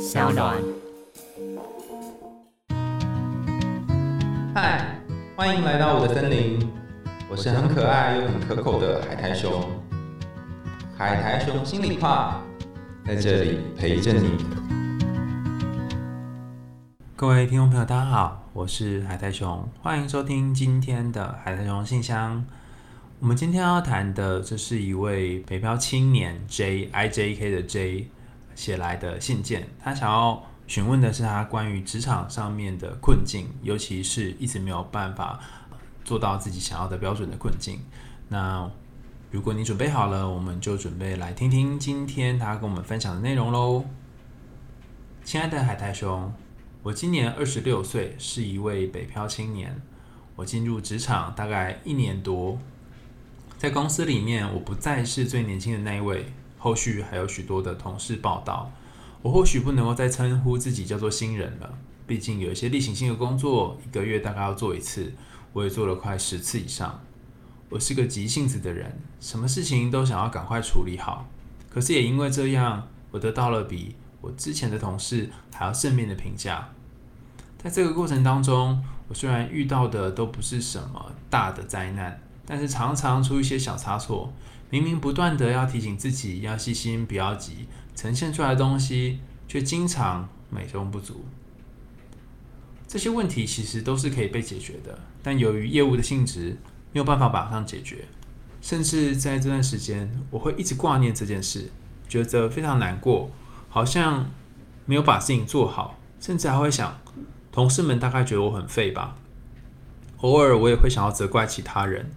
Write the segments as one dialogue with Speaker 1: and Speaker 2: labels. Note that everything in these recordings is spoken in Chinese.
Speaker 1: 小暖。
Speaker 2: 嗨，欢迎来到我的森林，我是很可爱又很可口的海苔熊。海苔熊心里话，在这里陪着你。各位听众朋友，大家好，我是海苔熊，欢迎收听今天的海苔熊信箱。我们今天要谈的，这是一位北漂青年 J I J K 的 J 写来的信件，他想要。询问的是他关于职场上面的困境，尤其是一直没有办法做到自己想要的标准的困境。那如果你准备好了，我们就准备来听听今天他跟我们分享的内容喽。亲爱的海苔熊，我今年二十六岁，是一位北漂青年。我进入职场大概一年多，在公司里面，我不再是最年轻的那一位，后续还有许多的同事报道。我或许不能够再称呼自己叫做新人了，毕竟有一些例行性的工作，一个月大概要做一次，我也做了快十次以上。我是个急性子的人，什么事情都想要赶快处理好。可是也因为这样，我得到了比我之前的同事还要正面的评价。在这个过程当中，我虽然遇到的都不是什么大的灾难，但是常常出一些小差错，明明不断的要提醒自己要细心，不要急。呈现出来的东西却经常美中不足，这些问题其实都是可以被解决的，但由于业务的性质，没有办法马上解决，甚至在这段时间，我会一直挂念这件事，觉得非常难过，好像没有把事情做好，甚至还会想，同事们大概觉得我很废吧。偶尔我也会想要责怪其他人，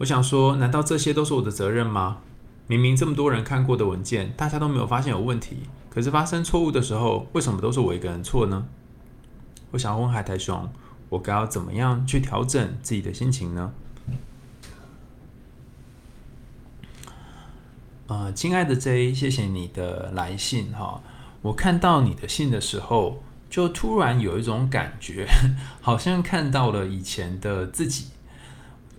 Speaker 2: 我想说，难道这些都是我的责任吗？明明这么多人看过的文件，大家都没有发现有问题，可是发生错误的时候，为什么都是我一个人错呢？我想问海苔熊，我该要怎么样去调整自己的心情呢？呃，亲爱的 J，谢谢你的来信哈。我看到你的信的时候，就突然有一种感觉，好像看到了以前的自己。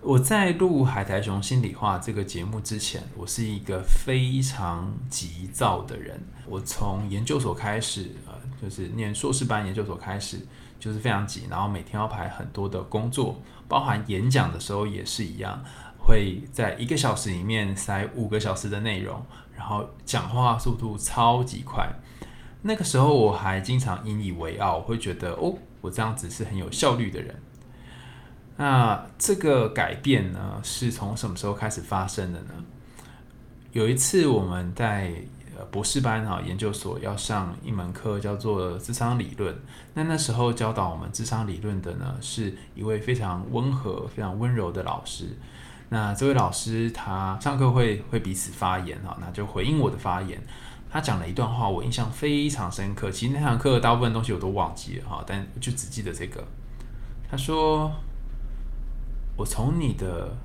Speaker 2: 我在录《海苔熊心里话》这个节目之前，我是一个非常急躁的人。我从研究所开始，呃，就是念硕士班研究所开始，就是非常急，然后每天要排很多的工作，包含演讲的时候也是一样，会在一个小时里面塞五个小时的内容，然后讲话速度超级快。那个时候我还经常引以为傲，我会觉得哦，我这样子是很有效率的人。那这个改变呢，是从什么时候开始发生的呢？有一次我们在博士班哈研究所要上一门课，叫做智商理论。那那时候教导我们智商理论的呢，是一位非常温和、非常温柔的老师。那这位老师他上课会会彼此发言哈，那就回应我的发言。他讲了一段话，我印象非常深刻。其实那堂课大部分东西我都忘记了哈，但就只记得这个。他说。我从你的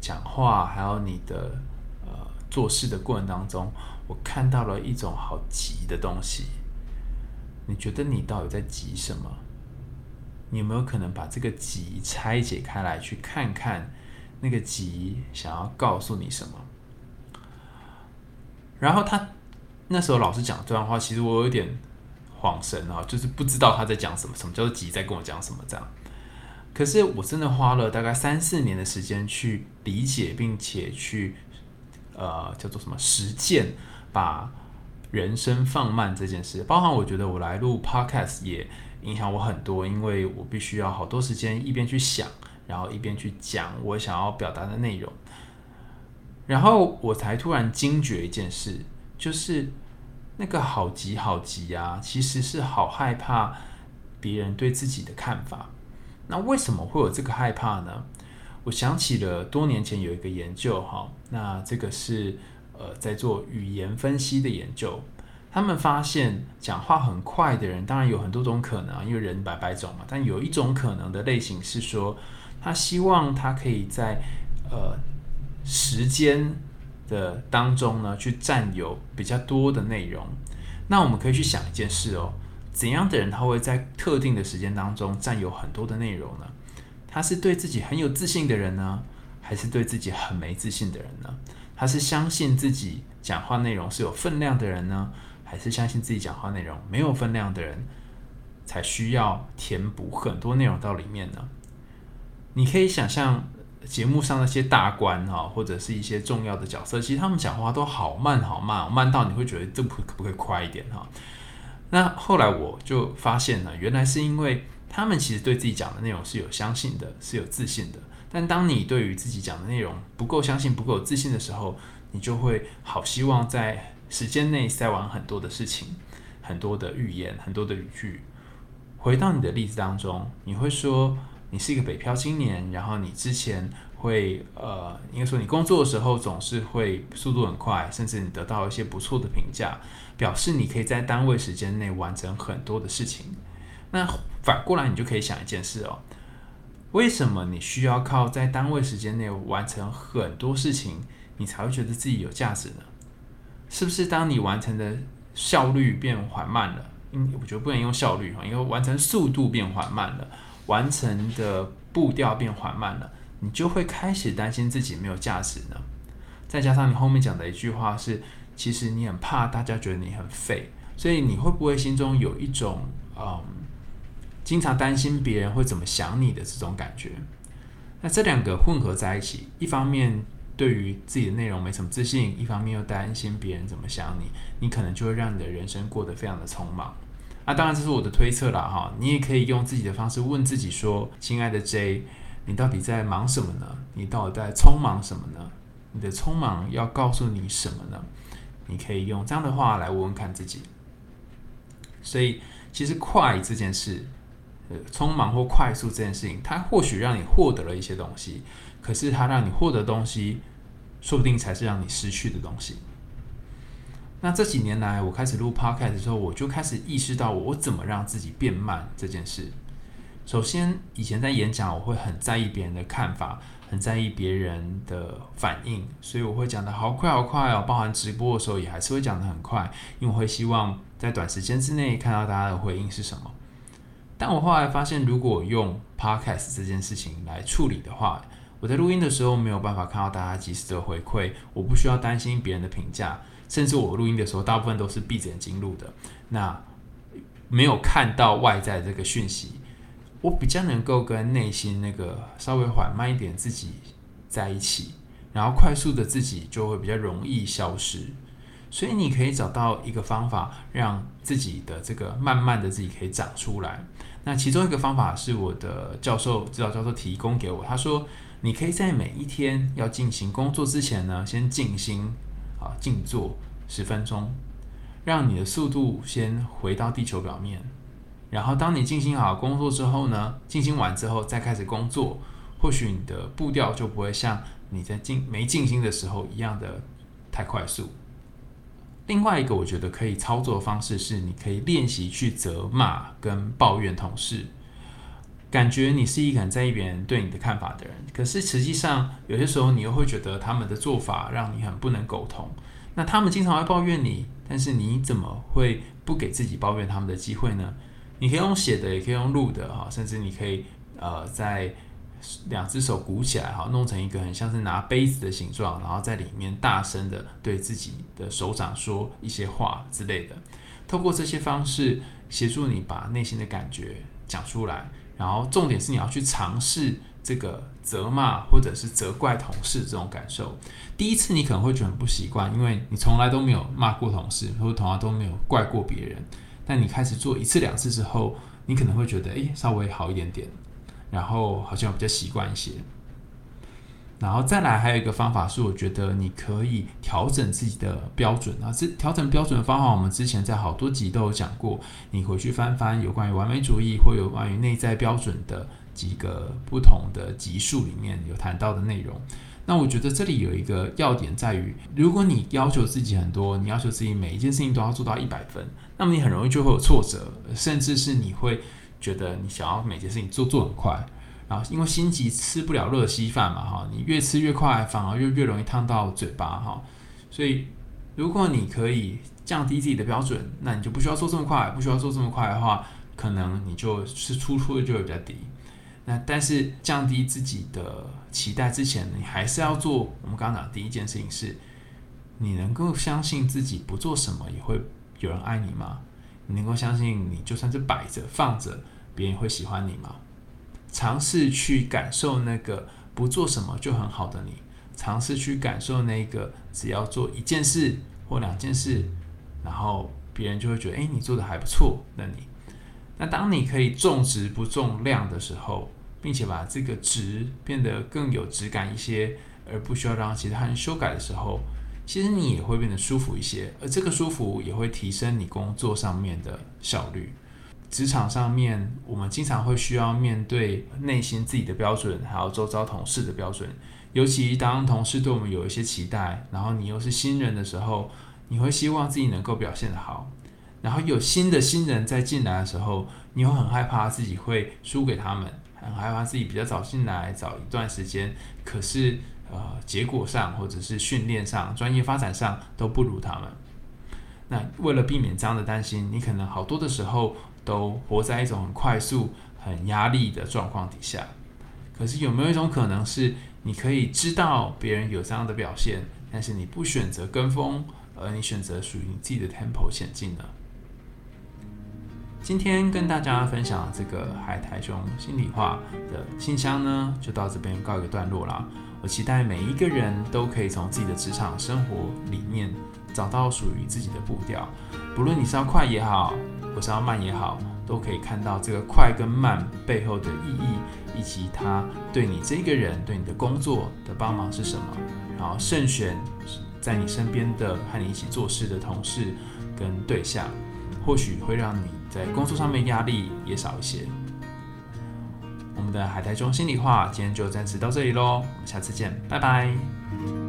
Speaker 2: 讲话，还有你的呃做事的过程当中，我看到了一种好急的东西。你觉得你到底在急什么？你有没有可能把这个急拆解开来，去看看那个急想要告诉你什么？然后他那时候老师讲这段话，其实我有点恍神啊，就是不知道他在讲什么，什么叫做急，在跟我讲什么这样。可是我真的花了大概三四年的时间去理解，并且去呃叫做什么实践，把人生放慢这件事。包含我觉得我来录 podcast 也影响我很多，因为我必须要好多时间一边去想，然后一边去讲我想要表达的内容。然后我才突然惊觉一件事，就是那个好急好急啊，其实是好害怕别人对自己的看法。那为什么会有这个害怕呢？我想起了多年前有一个研究，哈，那这个是呃在做语言分析的研究，他们发现讲话很快的人，当然有很多种可能，因为人百百种嘛，但有一种可能的类型是说，他希望他可以在呃时间的当中呢，去占有比较多的内容。那我们可以去想一件事哦。怎样的人他会在特定的时间当中占有很多的内容呢？他是对自己很有自信的人呢，还是对自己很没自信的人呢？他是相信自己讲话内容是有分量的人呢，还是相信自己讲话内容没有分量的人，才需要填补很多内容到里面呢？你可以想象节目上那些大官哈，或者是一些重要的角色，其实他们讲话都好慢好慢，慢到你会觉得这可不可以快一点哈？那后来我就发现呢，原来是因为他们其实对自己讲的内容是有相信的，是有自信的。但当你对于自己讲的内容不够相信、不够有自信的时候，你就会好希望在时间内塞完很多的事情、很多的预言、很多的语句。回到你的例子当中，你会说。你是一个北漂青年，然后你之前会呃，应该说你工作的时候总是会速度很快，甚至你得到一些不错的评价，表示你可以在单位时间内完成很多的事情。那反过来，你就可以想一件事哦，为什么你需要靠在单位时间内完成很多事情，你才会觉得自己有价值呢？是不是当你完成的效率变缓慢了？嗯，我觉得不能用效率哈，因为完成速度变缓慢了。完成的步调变缓慢了，你就会开始担心自己没有价值呢。再加上你后面讲的一句话是，其实你很怕大家觉得你很废，所以你会不会心中有一种嗯，经常担心别人会怎么想你的这种感觉？那这两个混合在一起，一方面对于自己的内容没什么自信，一方面又担心别人怎么想你，你可能就会让你的人生过得非常的匆忙。那当然，这是我的推测了哈。你也可以用自己的方式问自己说：“亲爱的 J，你到底在忙什么呢？你到底在匆忙什么呢？你的匆忙要告诉你什么呢？”你可以用这样的话来问问看自己。所以，其实快这件事，呃，匆忙或快速这件事情，它或许让你获得了一些东西，可是它让你获得东西，说不定才是让你失去的东西。那这几年来，我开始录 podcast 的时候，我就开始意识到我怎么让自己变慢这件事。首先，以前在演讲，我会很在意别人的看法，很在意别人的反应，所以我会讲的好快好快哦。包含直播的时候，也还是会讲的很快，因为我会希望在短时间之内看到大家的回应是什么。但我后来发现，如果用 podcast 这件事情来处理的话，我在录音的时候没有办法看到大家及时的回馈，我不需要担心别人的评价。甚至我录音的时候，大部分都是闭着眼睛录的，那没有看到外在这个讯息，我比较能够跟内心那个稍微缓慢一点自己在一起，然后快速的自己就会比较容易消失。所以你可以找到一个方法，让自己的这个慢慢的自己可以长出来。那其中一个方法是我的教授指导教授提供给我，他说你可以在每一天要进行工作之前呢，先静心。啊，静坐十分钟，让你的速度先回到地球表面。然后，当你进行好工作之后呢，进行完之后再开始工作，或许你的步调就不会像你在静没静心的时候一样的太快速。另外一个我觉得可以操作的方式是，你可以练习去责骂跟抱怨同事。感觉你是一个很在意别人对你的看法的人，可是实际上有些时候你又会觉得他们的做法让你很不能苟同。那他们经常会抱怨你，但是你怎么会不给自己抱怨他们的机会呢？你可以用写的，也可以用录的哈，甚至你可以呃在两只手鼓起来哈，弄成一个很像是拿杯子的形状，然后在里面大声的对自己的手掌说一些话之类的。透过这些方式协助你把内心的感觉讲出来。然后重点是你要去尝试这个责骂或者是责怪同事这种感受。第一次你可能会觉得很不习惯，因为你从来都没有骂过同事，或者从来都没有怪过别人。但你开始做一次两次之后，你可能会觉得，诶，稍微好一点点，然后好像比较习惯一些。然后再来，还有一个方法是，我觉得你可以调整自己的标准啊。这调整标准的方法，我们之前在好多集都有讲过。你回去翻翻有关于完美主义或有关于内在标准的几个不同的集数里面有谈到的内容。那我觉得这里有一个要点在于，如果你要求自己很多，你要求自己每一件事情都要做到一百分，那么你很容易就会有挫折，甚至是你会觉得你想要每件事情做做很快。然后，因为心急吃不了热稀饭嘛，哈，你越吃越快，反而又越容易烫到嘴巴，哈。所以，如果你可以降低自己的标准，那你就不需要做这么快，不需要做这么快的话，可能你就是出错率就会比较低。那但是降低自己的期待之前，你还是要做我们刚刚讲第一件事情是，你能够相信自己不做什么也会有人爱你吗？你能够相信你就算是摆着放着，别人会喜欢你吗？尝试去感受那个不做什么就很好的你，尝试去感受那个只要做一件事或两件事，然后别人就会觉得，哎，你做的还不错的你。那当你可以重质不重量的时候，并且把这个值变得更有质感一些，而不需要让其他人修改的时候，其实你也会变得舒服一些，而这个舒服也会提升你工作上面的效率。职场上面，我们经常会需要面对内心自己的标准，还有周遭同事的标准。尤其当同事对我们有一些期待，然后你又是新人的时候，你会希望自己能够表现得好。然后有新的新人在进来的时候，你会很害怕自己会输给他们，很害怕自己比较早进来，早一段时间，可是。呃，结果上或者是训练上、专业发展上都不如他们。那为了避免这样的担心，你可能好多的时候都活在一种很快速、很压力的状况底下。可是有没有一种可能是，你可以知道别人有这样的表现，但是你不选择跟风，而你选择属于你自己的 tempo 前进呢？今天跟大家分享这个海苔熊心里话的信箱呢，就到这边告一个段落啦。我期待每一个人都可以从自己的职场生活里面找到属于自己的步调，不论你是要快也好，或是要慢也好，都可以看到这个快跟慢背后的意义，以及它对你这个人、对你的工作的帮忙是什么。然后慎选在你身边的和你一起做事的同事跟对象，或许会让你在工作上面压力也少一些。我们的海苔中心里话，今天就暂时到这里喽，我们下次见，拜拜。